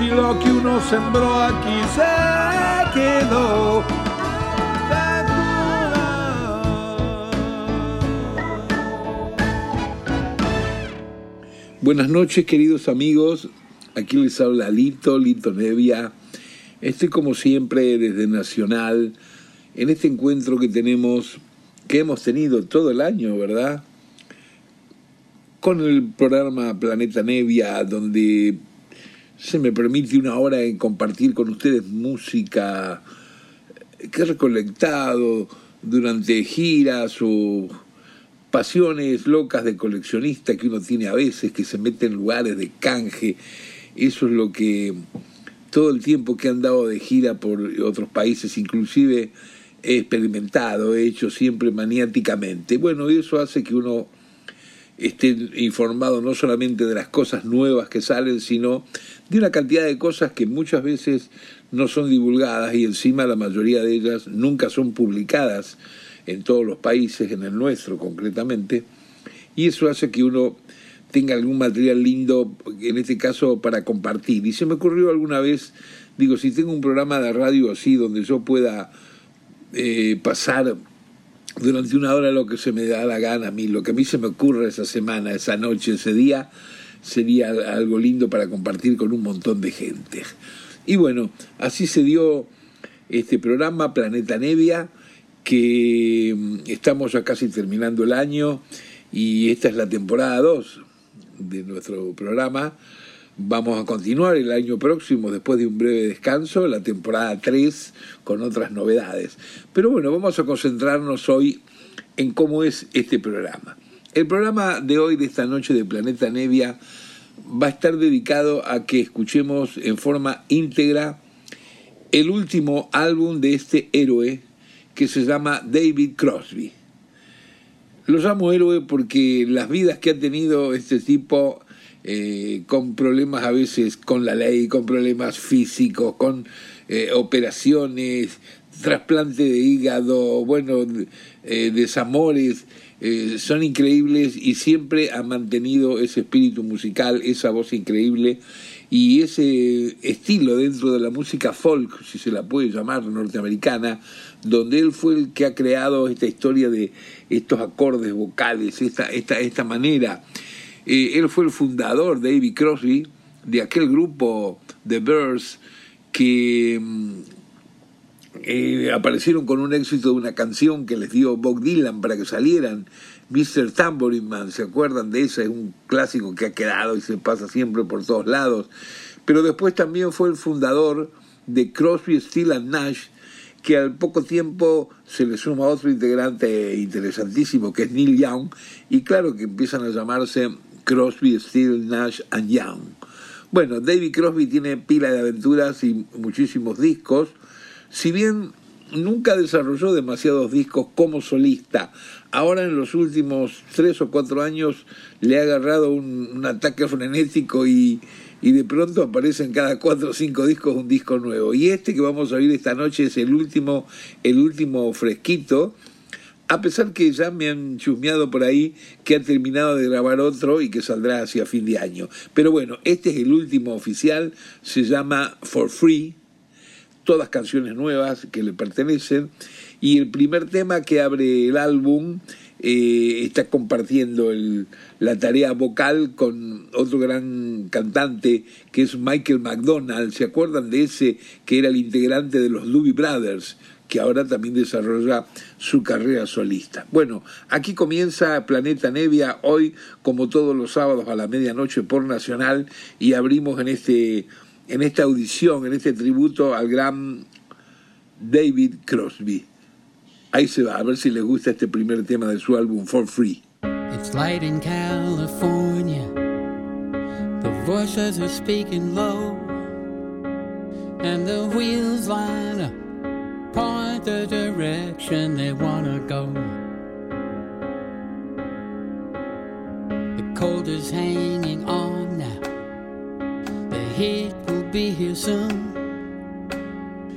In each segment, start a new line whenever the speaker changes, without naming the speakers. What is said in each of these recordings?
si lo que uno sembró aquí se quedó. Buenas noches queridos amigos, aquí les habla Lito, Lito Nevia. Estoy como siempre desde Nacional en este encuentro que tenemos, que hemos tenido todo el año, ¿verdad? Con el programa Planeta Nevia, donde se me permite una hora en compartir con ustedes música que he recolectado durante giras o pasiones locas de coleccionista que uno tiene a veces, que se mete en lugares de canje. Eso es lo que todo el tiempo que he andado de gira por otros países, inclusive he experimentado, he hecho siempre maniáticamente. Bueno, eso hace que uno esté informado no solamente de las cosas nuevas que salen, sino de una cantidad de cosas que muchas veces no son divulgadas y encima la mayoría de ellas nunca son publicadas en todos los países, en el nuestro concretamente, y eso hace que uno tenga algún material lindo, en este caso para compartir. Y se me ocurrió alguna vez, digo, si tengo un programa de radio así donde yo pueda eh, pasar durante una hora lo que se me da la gana a mí, lo que a mí se me ocurre esa semana, esa noche, ese día, sería algo lindo para compartir con un montón de gente. Y bueno, así se dio este programa Planeta Nevia, que mm, estamos ya casi terminando el año y esta es la temporada 2 de nuestro programa. Vamos a continuar el año próximo, después de un breve descanso, la temporada 3 con otras novedades. Pero bueno, vamos a concentrarnos hoy en cómo es este programa. El programa de hoy, de esta noche de Planeta Nevia, va a estar dedicado a que escuchemos en forma íntegra el último álbum de este héroe que se llama David Crosby. Lo llamo héroe porque las vidas que ha tenido este tipo eh, con problemas a veces con la ley, con problemas físicos, con eh, operaciones, trasplante de hígado, bueno, eh, desamores, son increíbles y siempre ha mantenido ese espíritu musical, esa voz increíble y ese estilo dentro de la música folk, si se la puede llamar norteamericana, donde él fue el que ha creado esta historia de estos acordes vocales, esta, esta, esta manera. Eh, él fue el fundador, David Crosby, de aquel grupo The Birds que mm, eh, aparecieron con un éxito de una canción que les dio Bob Dylan para que salieran, Mr. Tambourine Man, ¿se acuerdan de esa? Es un clásico que ha quedado y se pasa siempre por todos lados. Pero después también fue el fundador de Crosby, Steel and Nash, que al poco tiempo se le suma otro integrante interesantísimo que es Neil Young, y claro que empiezan a llamarse Crosby, Steel, Nash and Young. Bueno, David Crosby tiene pila de aventuras y muchísimos discos. Si bien nunca desarrolló demasiados discos como solista, ahora en los últimos tres o cuatro años le ha agarrado un, ataque frenético y, y de pronto aparece en cada cuatro o cinco discos un disco nuevo. Y este que vamos a oír esta noche es el último, el último fresquito a pesar que ya me han chusmeado por ahí que ha terminado de grabar otro y que saldrá hacia fin de año. Pero bueno, este es el último oficial, se llama For Free, todas canciones nuevas que le pertenecen, y el primer tema que abre el álbum eh, está compartiendo la tarea vocal con otro gran cantante que es Michael McDonald. ¿Se acuerdan de ese que era el integrante de los Doobie Brothers? que ahora también desarrolla su carrera solista. Bueno, aquí comienza Planeta Nevia, hoy como todos los sábados a la medianoche por Nacional, y abrimos en, este, en esta audición, en este tributo al gran David Crosby. Ahí se va, a ver si les gusta este primer tema de su álbum For Free. It's light in California. The voices are speaking low.
And the wheels line up, point the direction they wanna go. The cold is hanging on now. The heat be here soon.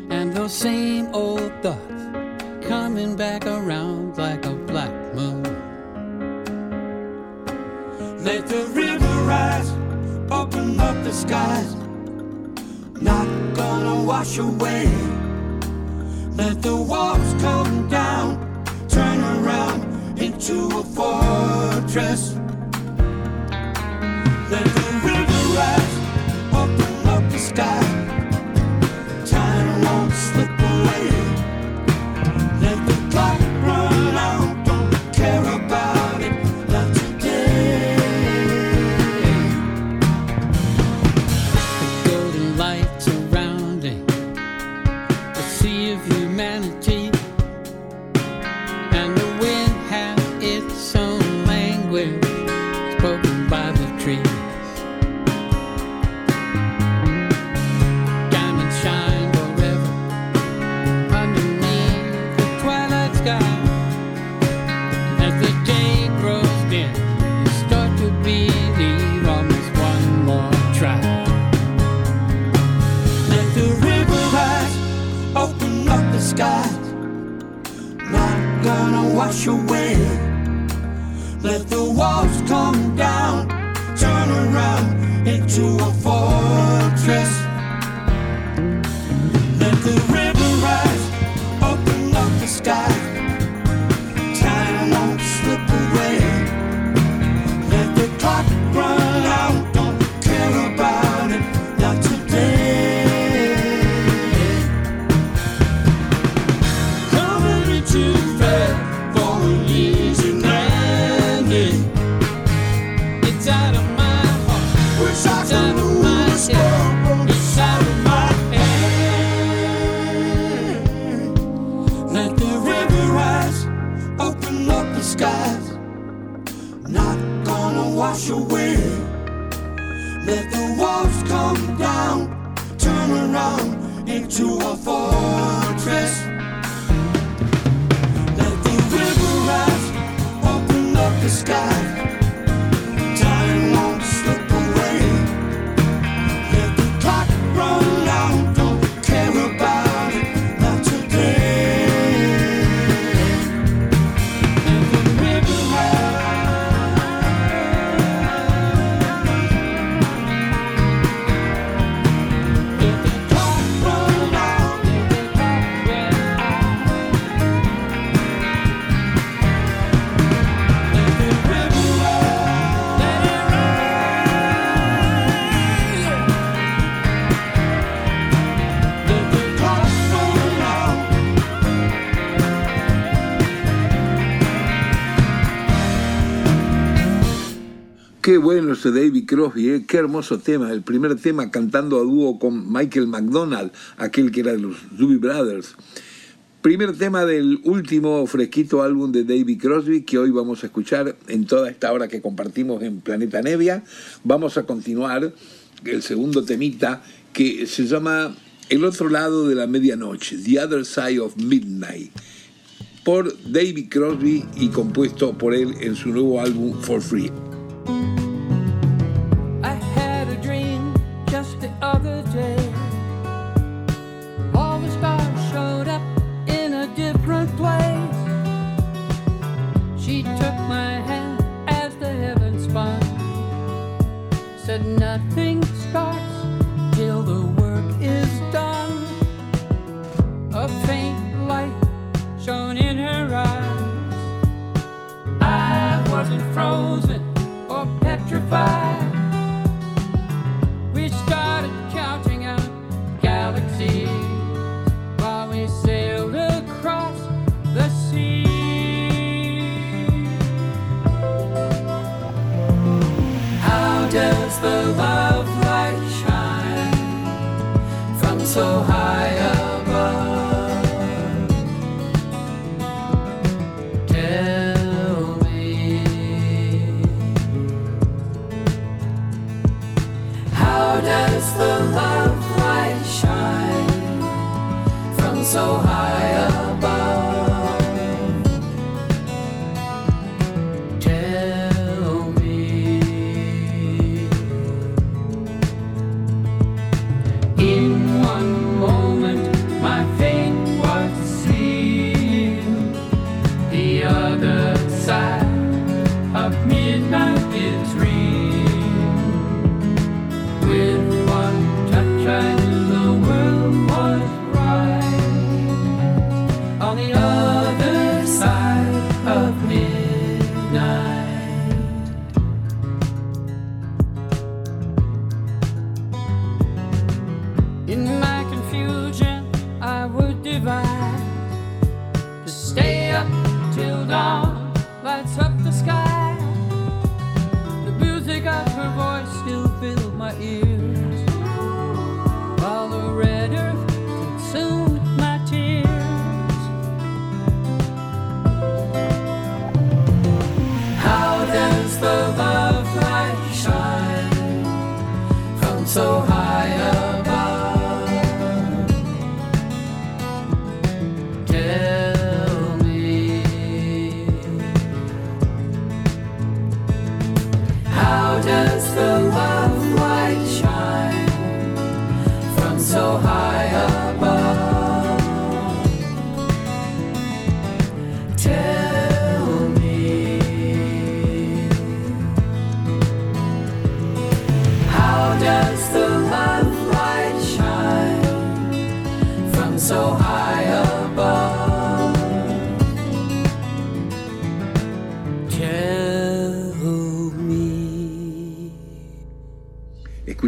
And those same old thoughts coming back around like a black moon.
Let the river rise, open up the skies. Not gonna wash away. Let the walls come down, turn around into a fortress.
Qué bueno ese David Crosby, ¿eh? qué hermoso tema. El primer tema cantando a dúo con Michael McDonald, aquel que era de los Doobie Brothers. Primer tema del último fresquito álbum de David Crosby que hoy vamos a escuchar en toda esta hora que compartimos en Planeta Nevia. Vamos a continuar el segundo temita que se llama El otro lado de la medianoche, The Other Side of Midnight, por David Crosby y compuesto por él en su nuevo álbum For Free.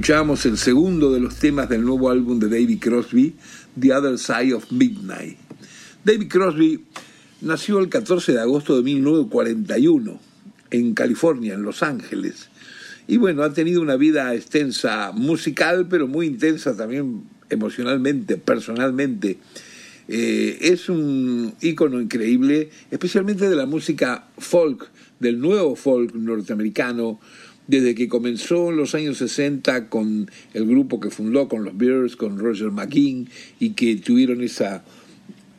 Escuchábamos el segundo de los temas del nuevo álbum de David Crosby, The Other Side of Midnight. David Crosby nació el 14 de agosto de 1941 en California, en Los Ángeles. Y bueno, ha tenido una vida extensa musical, pero muy intensa también emocionalmente, personalmente. Eh, es un ícono increíble, especialmente de la música folk, del nuevo folk norteamericano, desde que comenzó en los años 60 con el grupo que fundó, con los Bears, con Roger McKean, y que tuvieron esa,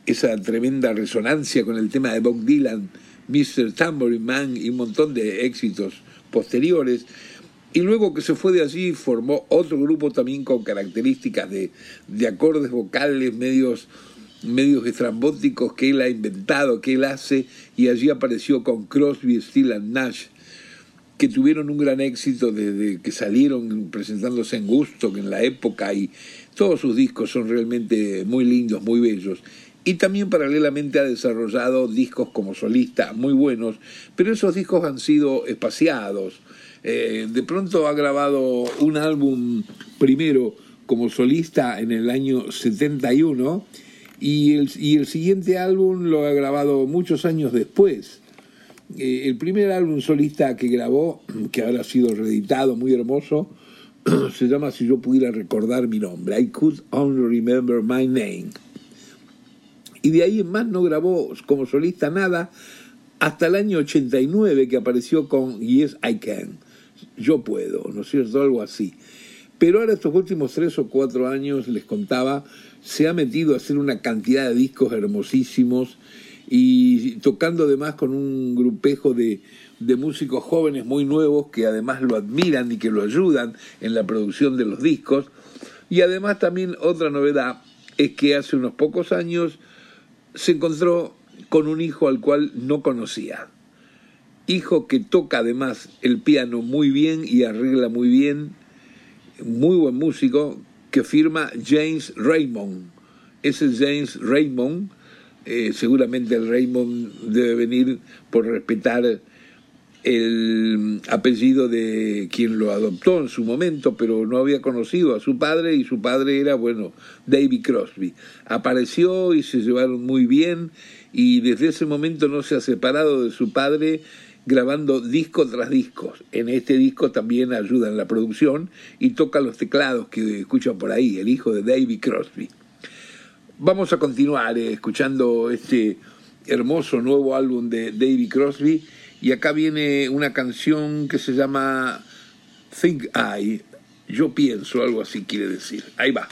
esa tremenda resonancia con el tema de Bob Dylan, Mr. Tambourine Man y un montón de éxitos posteriores. Y luego que se fue de allí formó otro grupo también con características de, de acordes vocales medios, medios estrambóticos que él ha inventado, que él hace, y allí apareció con Crosby, Still and Nash, que tuvieron un gran éxito desde que salieron presentándose en Gusto, en la época, y todos sus discos son realmente muy lindos, muy bellos. Y también paralelamente ha desarrollado discos como solista muy buenos, pero esos discos han sido espaciados. Eh, de pronto ha grabado un álbum primero como solista en el año 71 y el, y el siguiente álbum lo ha grabado muchos años después. Eh, el primer álbum solista que grabó, que ahora ha sido reeditado, muy hermoso, se llama Si yo pudiera recordar mi nombre, I Could Only Remember My Name. Y de ahí en más no grabó como solista nada hasta el año 89 que apareció con Yes I Can, Yo Puedo, ¿no es cierto? Algo así. Pero ahora estos últimos tres o cuatro años, les contaba, se ha metido a hacer una cantidad de discos hermosísimos y tocando además con un grupejo de, de músicos jóvenes muy nuevos que además lo admiran y que lo ayudan en la producción de los discos. Y además también otra novedad es que hace unos pocos años se encontró con un hijo al cual no conocía. Hijo que toca además el piano muy bien y arregla muy bien, muy buen músico, que firma James Raymond. Ese James Raymond, eh, seguramente el Raymond debe venir por respetar el apellido de quien lo adoptó en su momento, pero no había conocido a su padre y su padre era, bueno, David Crosby. Apareció y se llevaron muy bien y desde ese momento no se ha separado de su padre grabando disco tras disco. En este disco también ayuda en la producción y toca los teclados que escuchan por ahí, el hijo de David Crosby. Vamos a continuar eh, escuchando este hermoso nuevo álbum de David Crosby y acá viene una canción que se llama Think I, yo pienso, algo así quiere decir. Ahí va.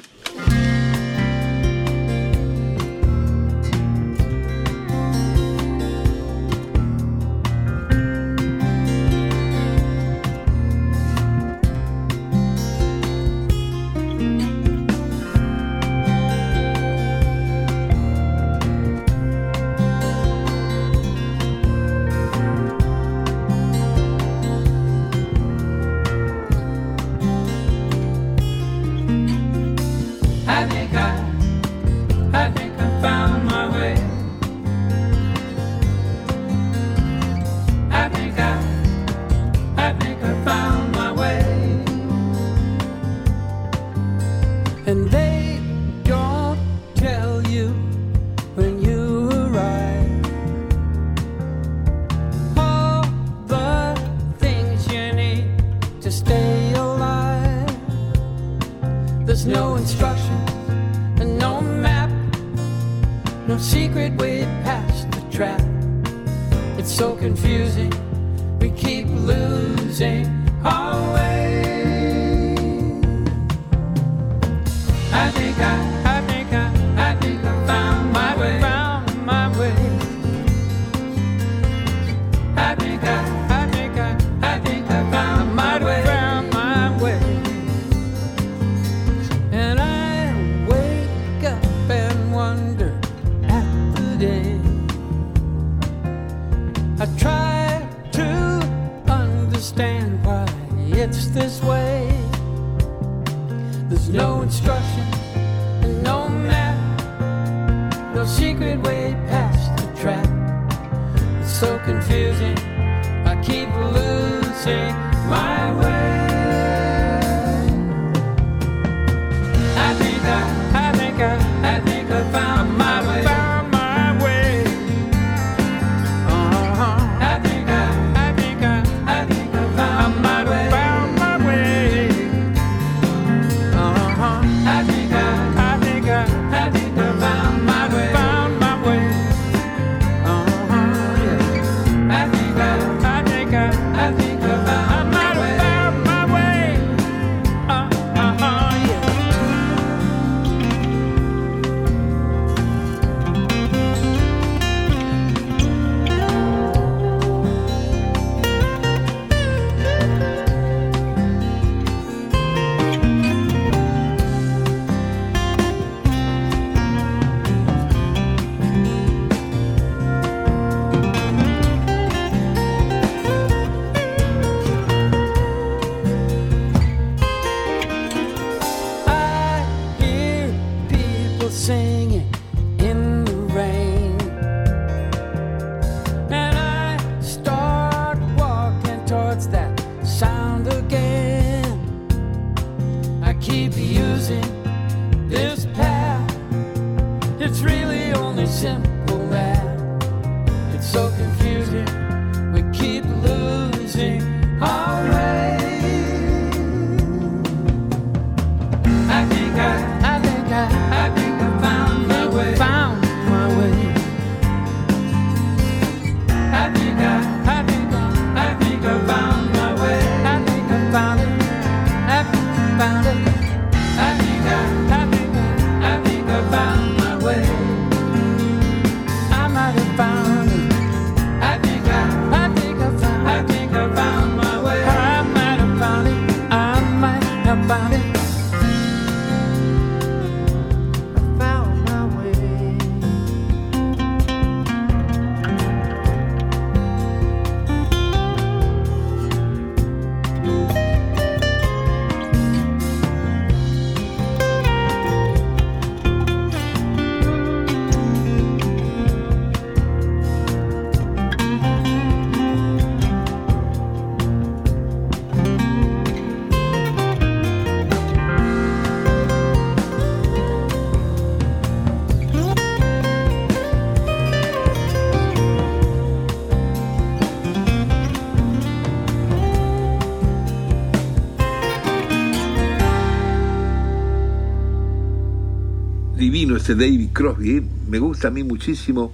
David Crosby, ¿eh? me gusta a mí muchísimo,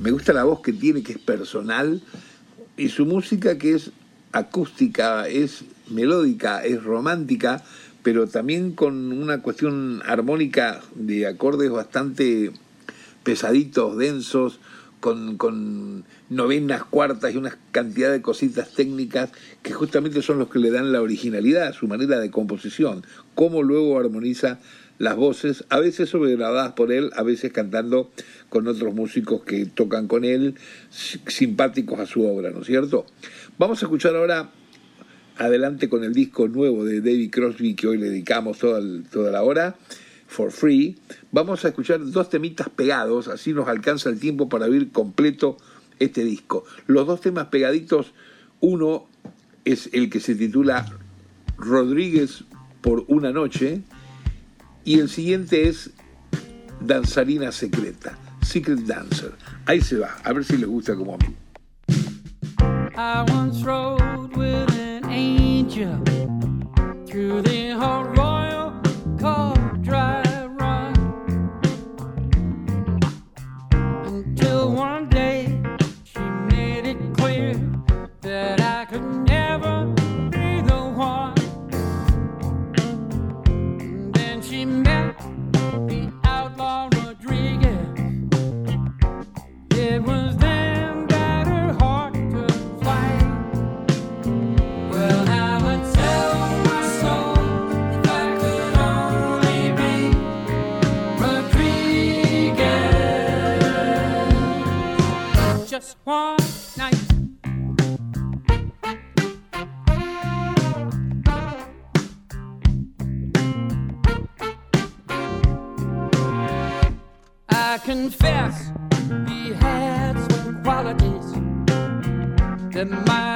me gusta la voz que tiene, que es personal, y su música que es acústica, es melódica, es romántica, pero también con una cuestión armónica de acordes bastante pesaditos, densos, con, con novenas, cuartas y una cantidad de cositas técnicas que justamente son los que le dan la originalidad, su manera de composición, cómo luego armoniza las voces, a veces sobregrabadas por él, a veces cantando con otros músicos que tocan con él, si- simpáticos a su obra, ¿no es cierto? Vamos a escuchar ahora adelante con el disco nuevo de David Crosby que hoy le dedicamos toda, toda la hora, For Free. Vamos a escuchar dos temitas pegados, así nos alcanza el tiempo para oír completo este disco. Los dos temas pegaditos, uno es el que se titula Rodríguez por una noche y el siguiente es Danzarina Secreta, Secret Dancer. Ahí se va, a ver si les gusta como a mí.
I confess he had some qualities that might.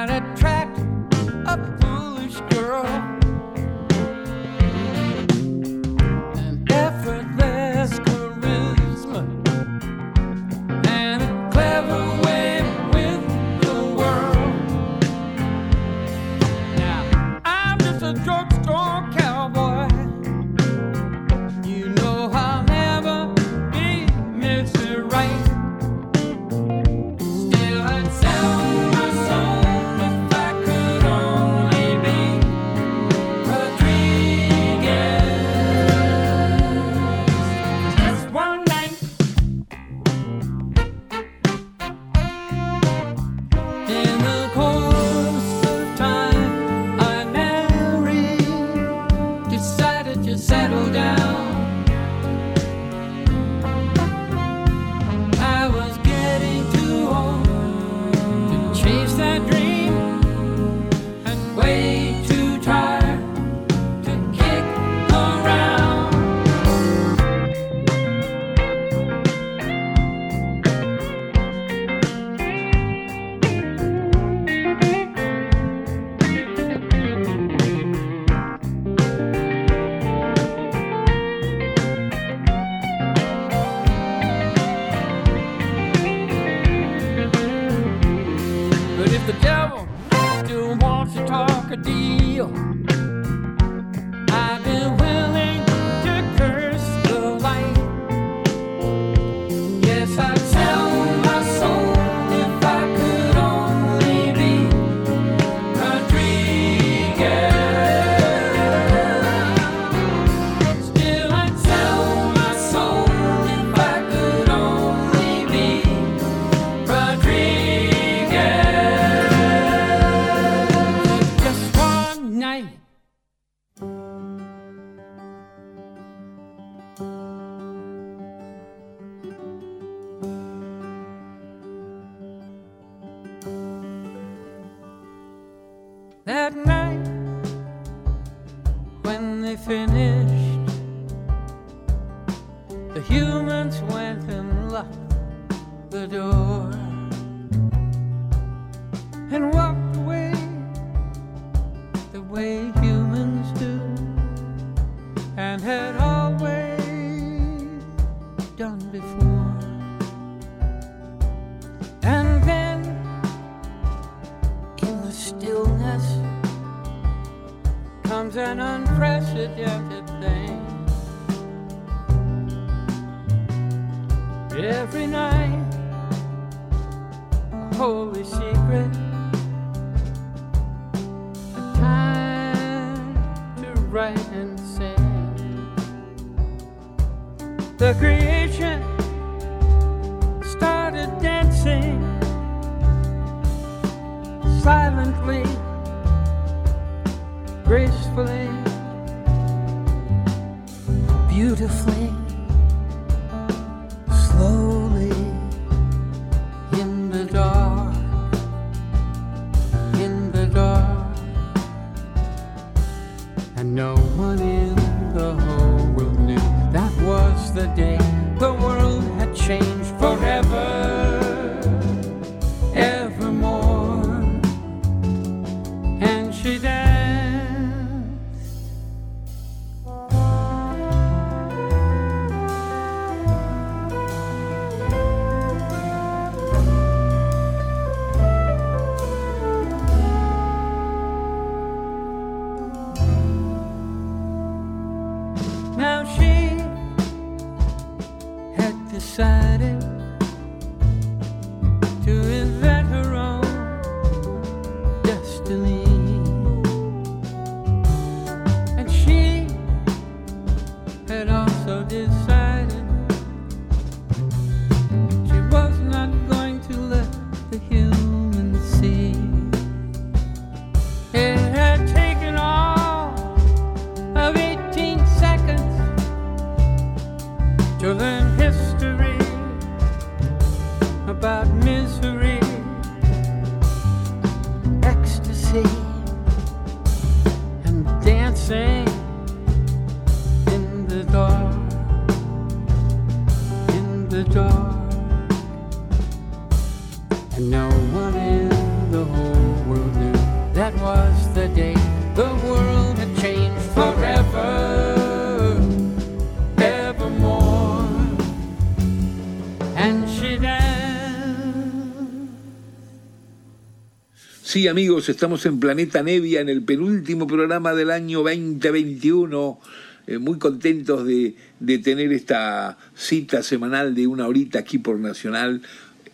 Sí, amigos, estamos en Planeta Nevia, en el penúltimo programa del año 2021. Eh, muy contentos de, de tener esta cita semanal de una horita aquí por Nacional,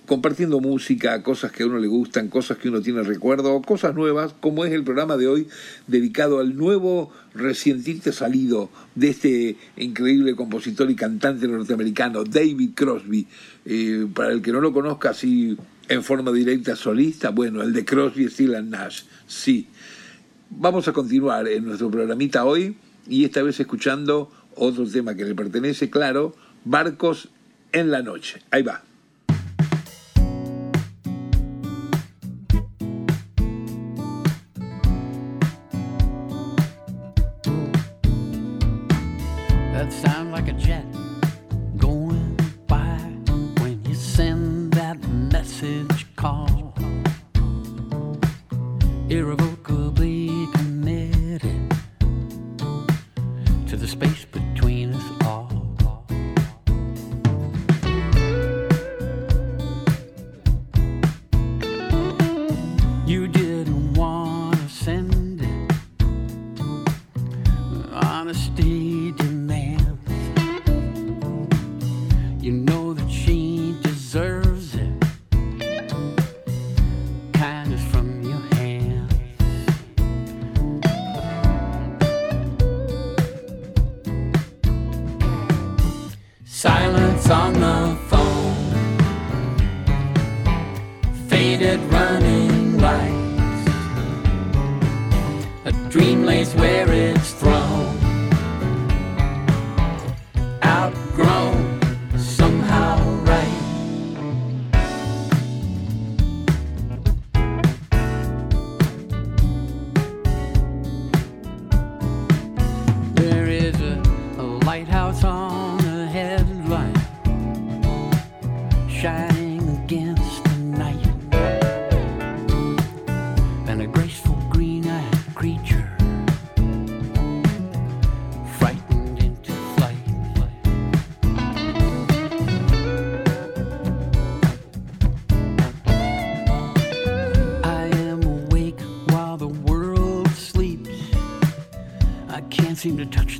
compartiendo música, cosas que a uno le gustan, cosas que uno tiene recuerdo, cosas nuevas, como es el programa de hoy dedicado al nuevo recientito salido de este increíble compositor y cantante norteamericano, David Crosby. Eh, para el que no lo conozca así en forma directa solista, bueno, el de Crosby, Still and Nash, sí. Vamos a continuar en nuestro programita hoy y esta vez escuchando otro tema que le pertenece, claro, Barcos en la Noche. Ahí va.
Seem to touch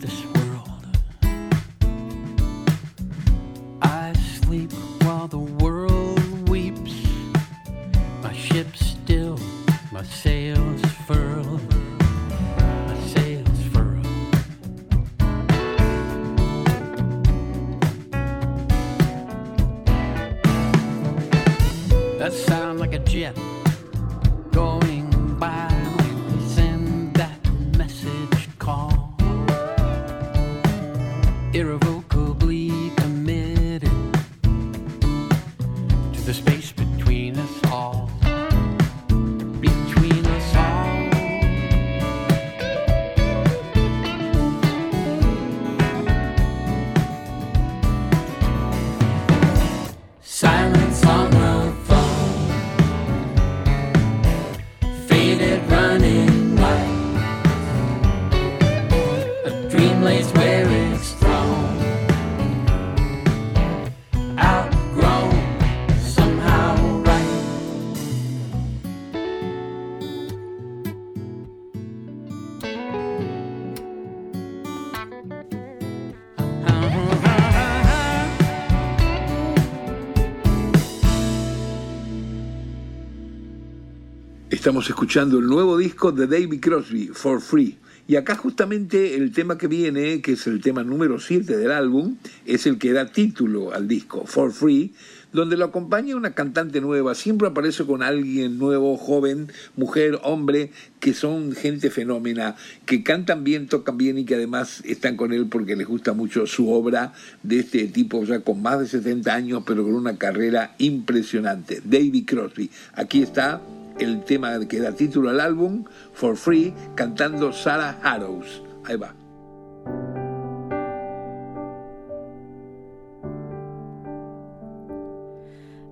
Estamos escuchando el nuevo disco de David Crosby, For Free. Y acá justamente el tema que viene, que es el tema número 7 del álbum, es el que da título al disco, For Free, donde lo acompaña una cantante nueva, siempre aparece con alguien nuevo, joven, mujer, hombre, que son gente fenómena, que cantan bien, tocan bien y que además están con él porque les gusta mucho su obra de este tipo ya con más de 70 años, pero con una carrera impresionante. David Crosby. Aquí está el tema que da título al álbum, For Free, cantando Sarah Harrows. Ahí va.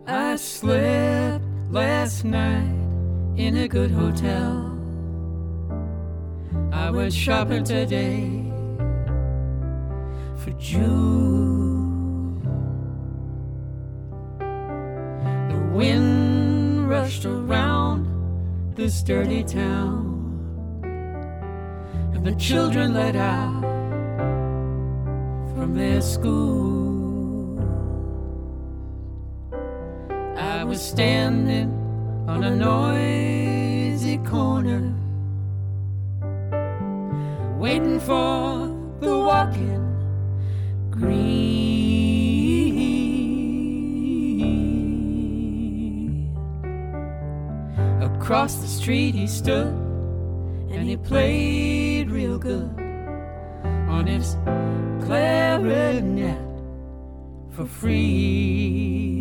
I slept last night in a good hotel. I went shopping today for June. The wind rushed around this dirty town, and the children let out from their school. I was standing on a noisy corner, waiting for the walking Across the street he stood, and he played real good on his clarinet for free.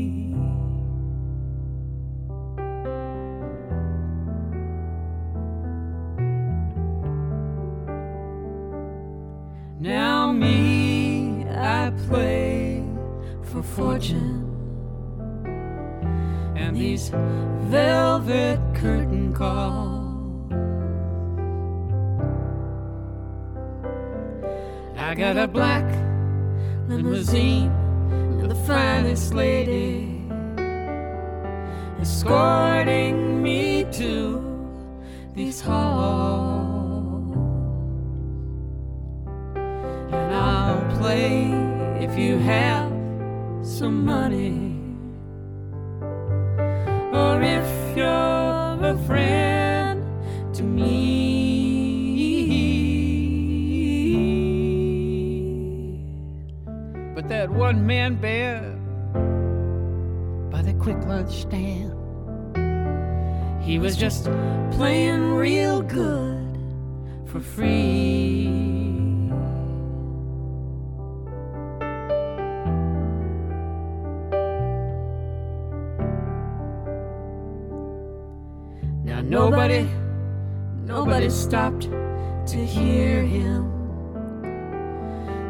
Calls. I got a black limousine and the finest lady escorting me to these halls. And I'll play if you have some money. Stand, he was just playing real good for free. Now nobody, nobody stopped to hear him.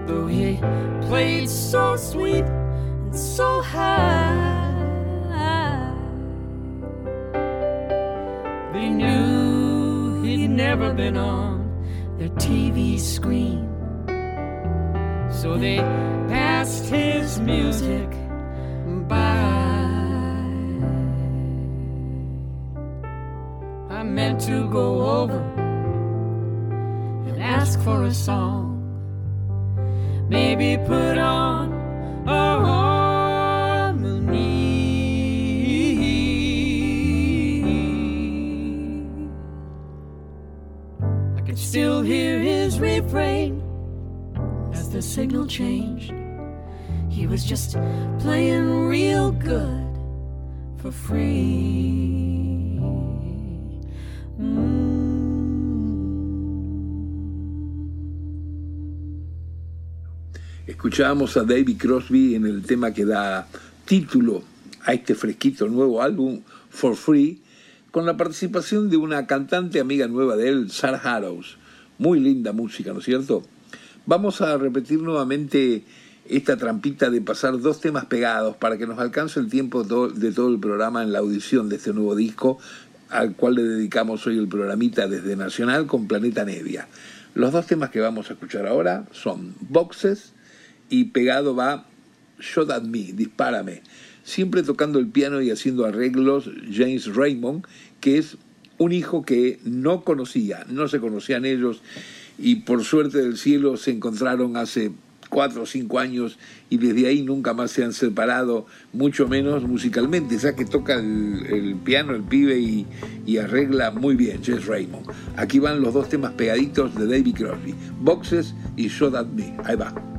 Though he played so sweet and so high, they knew he'd never been on their TV screen. So they passed his music by. I meant to go over and ask for a song. Maybe put on a still hear his refrain as the signal changed. He was just playing real good for free.
Escuchábamos a David Crosby en el tema que da título a este fresquito nuevo álbum, For Free, con la participación de una cantante amiga nueva de él, Sarah Harrows. Muy linda música, ¿no es cierto? Vamos a repetir nuevamente esta trampita de pasar dos temas pegados para que nos alcance el tiempo de todo el programa en la audición de este nuevo disco, al cual le dedicamos hoy el programita desde Nacional con Planeta Nevia. Los dos temas que vamos a escuchar ahora son Boxes y pegado va Shot at Me, Dispárame. Siempre tocando el piano y haciendo arreglos James Raymond, que es un hijo que no conocía, no se conocían ellos y por suerte del cielo se encontraron hace
cuatro o cinco años y desde ahí nunca más se han separado, mucho menos musicalmente, ya que toca el, piano el pibe y, y, arregla muy bien, Jess Raymond. Aquí van los dos temas pegaditos de David Crosby, Boxes y Show That Me. Ahí va.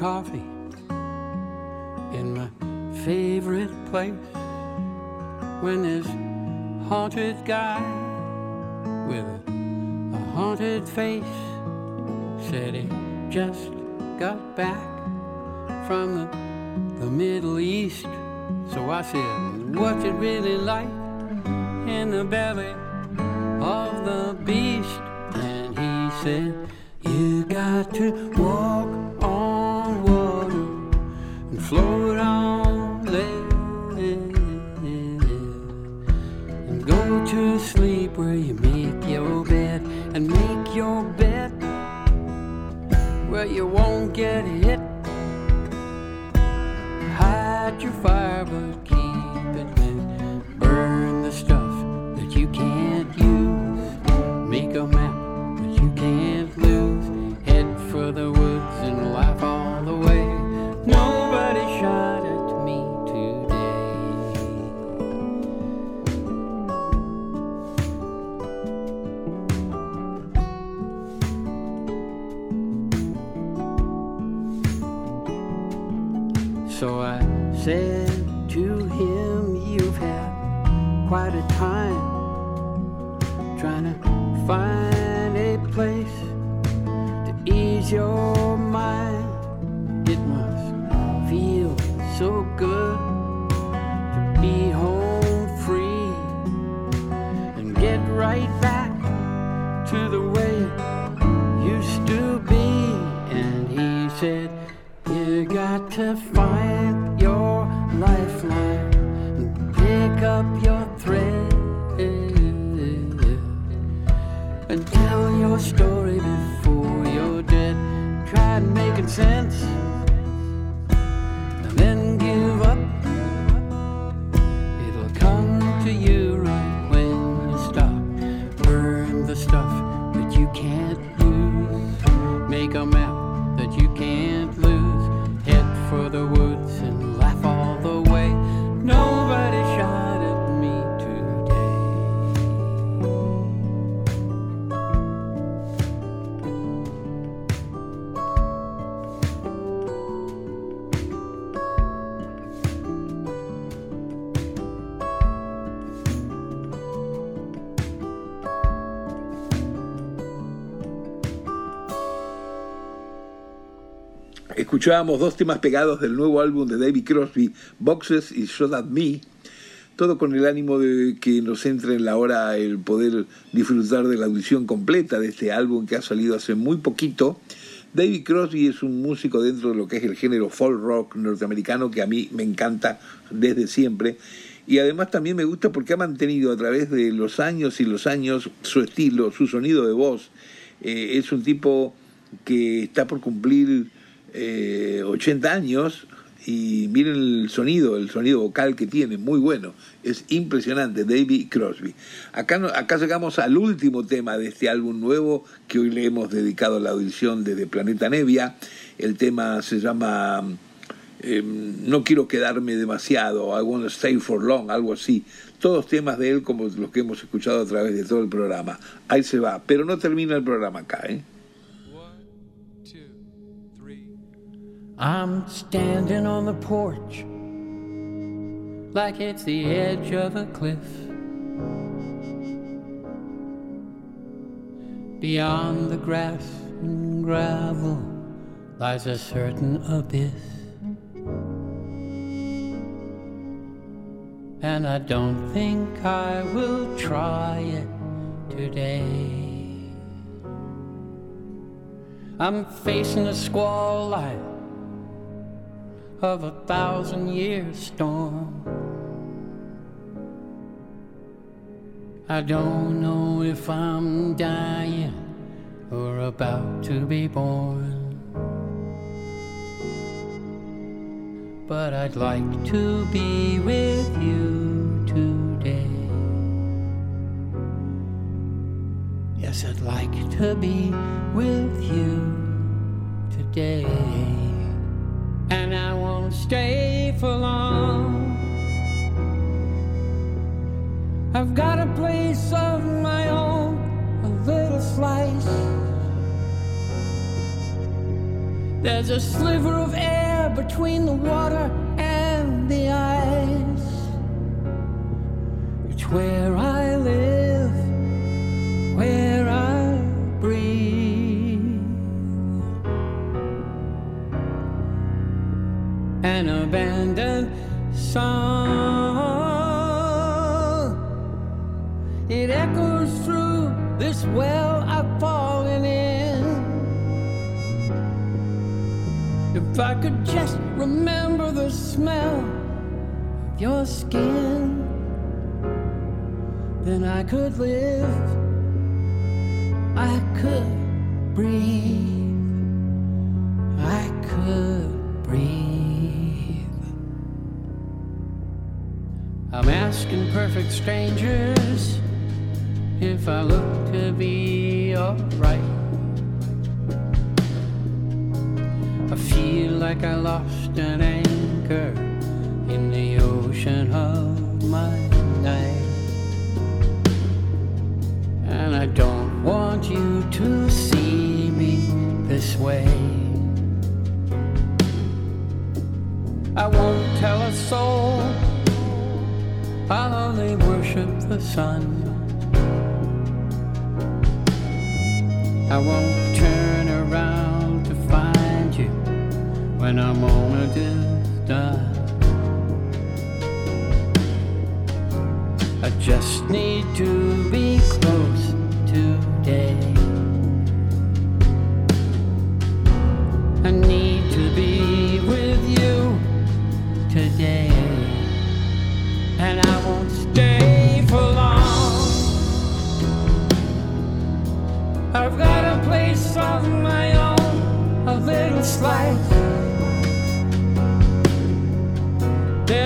Coffee in my favorite place when this haunted guy with a, haunted face said he just got back from the, the Middle East. So I said, What's it really like in the belly of the beast? And he said, You got to walk
Make a map that you can't
Escuchábamos dos temas pegados del nuevo álbum de David Crosby, Boxes y Show That Me, todo con el ánimo de que nos entre en la hora el poder disfrutar de la audición completa de este álbum que ha salido hace muy poquito. David Crosby es un músico dentro de lo que es el género folk rock norteamericano que a mí me encanta desde siempre. Y además también me gusta porque ha mantenido a través de los años y los años su estilo, su sonido de voz. Eh, es un tipo que está por cumplir eh, 80 años y miren el sonido, el sonido vocal que tiene, muy bueno, es impresionante, David Crosby. Acá, acá llegamos al último tema de este álbum nuevo que hoy le hemos dedicado a la audición desde Planeta Nevia. El tema se llama eh, No quiero quedarme demasiado, I stay for long, algo así. Todos temas de él como los que hemos escuchado a través de todo el programa. Ahí se va, pero no termina el programa acá, ¿eh?
I'm standing on the porch like it's the edge of a cliff. Beyond the grass and gravel lies a certain abyss. And I don't think I will try it today. I'm facing a squall like of a thousand year storm. I don't know if I'm dying or about to be born. But I'd like to be with you today. Yes, I'd like to be with you today. And I won't stay for long. I've got a place of my own, a little slice. There's a sliver of air between the water and the ice. It's where I song. It echoes through this well I've fallen in. If I could just remember the smell of your skin, then I could live. I could breathe. I could breathe. Asking perfect strangers if I look to be alright. I feel like I lost an anchor in the ocean of my I'll only worship the sun. I won't turn around to find you when our moment is done. I just need to be close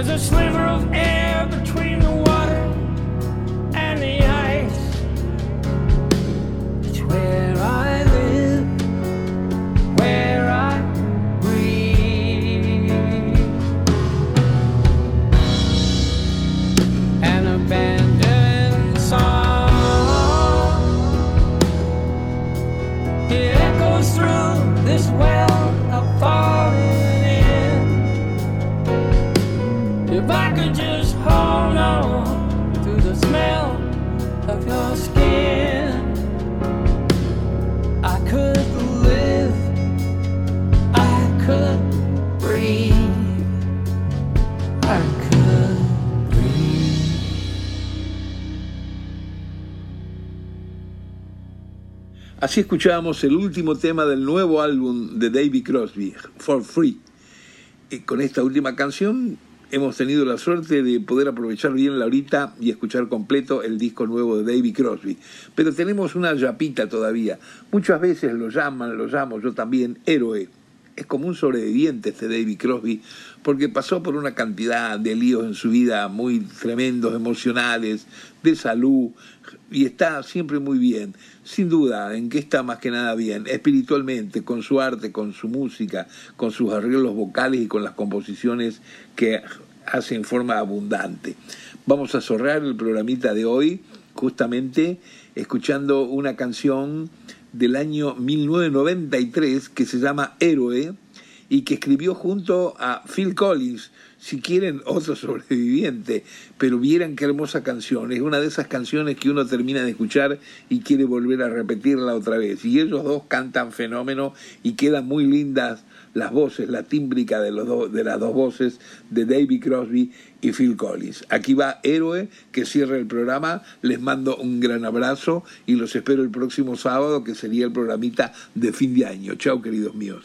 There's a sliver of air
Así escuchábamos el último tema del nuevo álbum de David Crosby, For Free. Y con esta última canción hemos tenido la suerte de poder aprovechar bien la horita y escuchar completo el disco nuevo de David Crosby. Pero tenemos una yapita todavía. Muchas veces lo llaman, lo llamo yo también, héroe. Es como un sobreviviente este David Crosby, porque pasó por una cantidad de líos en su vida muy tremendos, emocionales, de salud, y está siempre muy bien. Sin duda, en que está más que nada bien, espiritualmente, con su arte, con su música, con sus arreglos vocales y con las composiciones que hace en forma abundante. Vamos a cerrar el programita de hoy justamente escuchando una canción del año 1993 que se llama Héroe y que escribió junto a Phil Collins, si quieren otro sobreviviente, pero vieran qué hermosa canción, es una de esas canciones que uno termina de escuchar y quiere volver a repetirla otra vez. Y ellos dos cantan fenómeno y quedan muy lindas las voces, la tímbrica de, los dos- de las dos voces de David Crosby y Phil Collins. Aquí va Héroe, que cierra el programa. Les mando un gran abrazo y los espero el próximo sábado, que sería el programita de fin de año. Chao, queridos míos.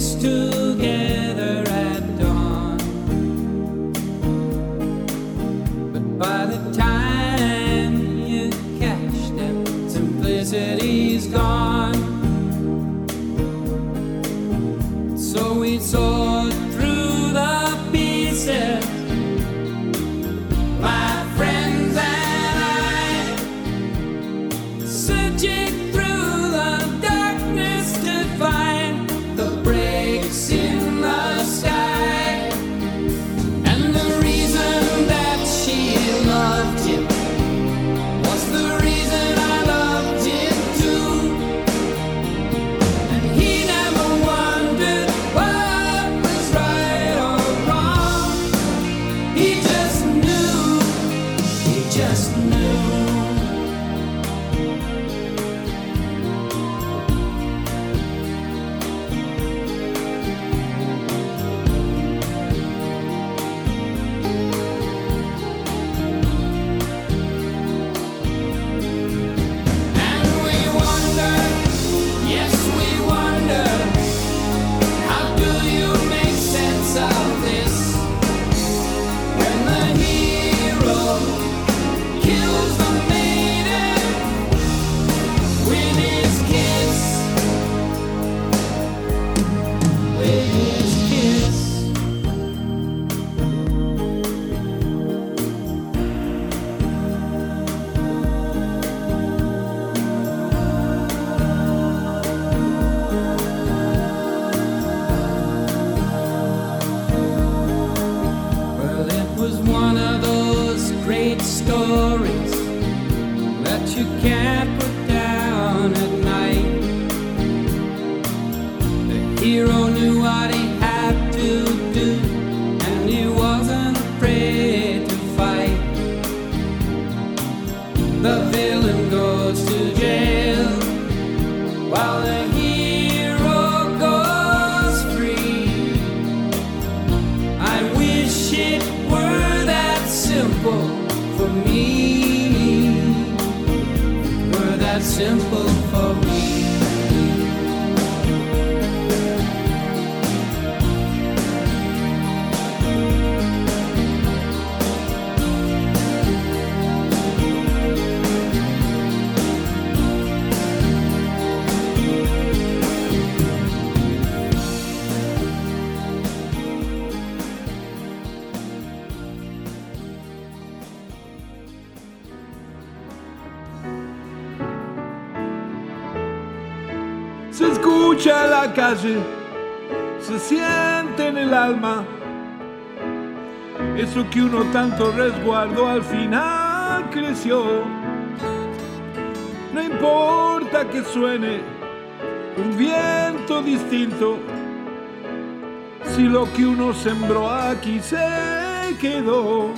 sticks together. No importa que suene un viento distinto, si lo que uno sembró aquí se quedó.